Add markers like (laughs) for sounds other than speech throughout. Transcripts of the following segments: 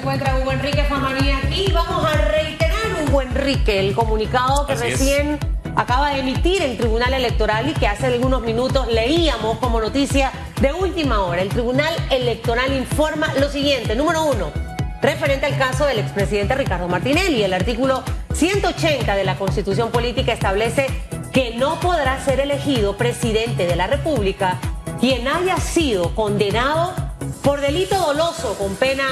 encuentra Hugo Enrique Famanía aquí. Vamos a reiterar, Hugo Enrique, el comunicado que recién acaba de emitir el Tribunal Electoral y que hace algunos minutos leíamos como noticia de última hora. El Tribunal Electoral informa lo siguiente. Número uno, referente al caso del expresidente Ricardo Martinelli. El artículo 180 de la Constitución Política establece que no podrá ser elegido presidente de la República quien haya sido condenado por delito doloso con pena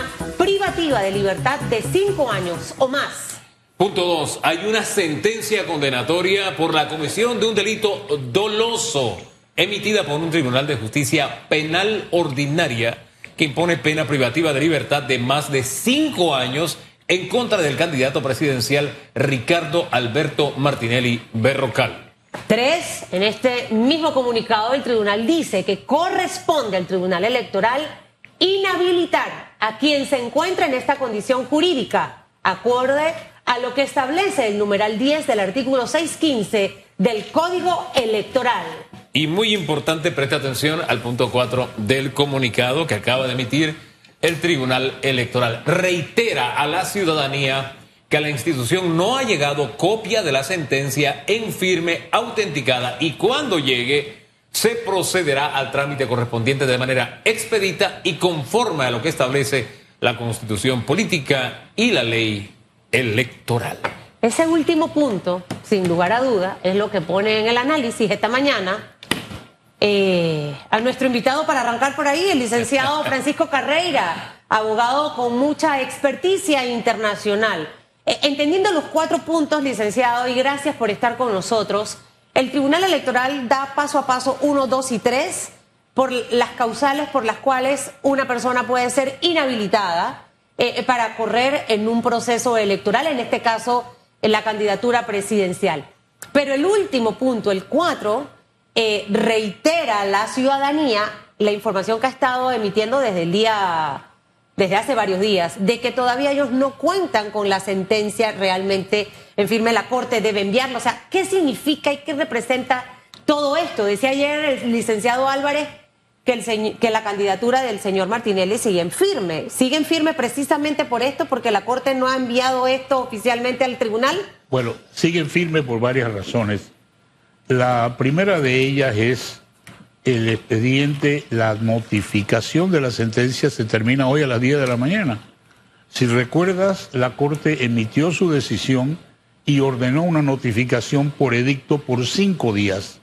privativa de libertad de cinco años o más. Punto 2. Hay una sentencia condenatoria por la comisión de un delito doloso emitida por un tribunal de justicia penal ordinaria que impone pena privativa de libertad de más de cinco años en contra del candidato presidencial Ricardo Alberto Martinelli Berrocal. Tres, en este mismo comunicado el tribunal dice que corresponde al tribunal electoral inhabilitar a quien se encuentra en esta condición jurídica, acorde a lo que establece el numeral 10 del artículo 615 del Código Electoral. Y muy importante, preste atención al punto 4 del comunicado que acaba de emitir el Tribunal Electoral. Reitera a la ciudadanía que a la institución no ha llegado copia de la sentencia en firme, autenticada y cuando llegue se procederá al trámite correspondiente de manera expedita y conforme a lo que establece la constitución política y la ley electoral. Ese último punto, sin lugar a duda, es lo que pone en el análisis esta mañana eh, a nuestro invitado para arrancar por ahí, el licenciado (laughs) Francisco Carreira, abogado con mucha experticia internacional. Eh, entendiendo los cuatro puntos, licenciado, y gracias por estar con nosotros. El Tribunal Electoral da paso a paso uno, dos y tres por las causales por las cuales una persona puede ser inhabilitada eh, para correr en un proceso electoral, en este caso en la candidatura presidencial. Pero el último punto, el cuatro, eh, reitera la ciudadanía la información que ha estado emitiendo desde el día desde hace varios días, de que todavía ellos no cuentan con la sentencia realmente en firme, la Corte debe enviarlo. O sea, ¿qué significa y qué representa todo esto? Decía ayer el licenciado Álvarez que, la candidatura del señor Martinelli sigue en firme. ¿Sigue en firme precisamente por esto, porque la Corte no ha enviado esto oficialmente al tribunal? Bueno, sigue en firme por varias razones. La primera de ellas es el expediente, la notificación de la sentencia se termina hoy a las 10 de la mañana. Si recuerdas, la Corte emitió su decisión y ordenó una notificación por edicto por cinco días.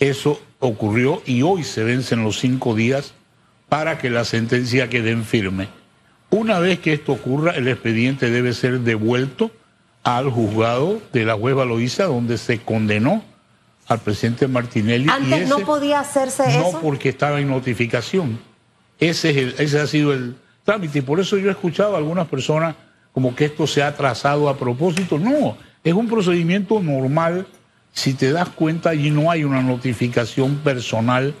Eso ocurrió y hoy se vencen los cinco días para que la sentencia quede en firme. Una vez que esto ocurra, el expediente debe ser devuelto al juzgado de la jueza Loíza, donde se condenó al presidente Martinelli. Antes no podía hacerse eso. No, porque estaba en notificación. Ese, es el, ese ha sido el trámite. Y por eso yo he escuchado a algunas personas como que esto se ha trazado a propósito. No, es un procedimiento normal. Si te das cuenta, allí no hay una notificación personal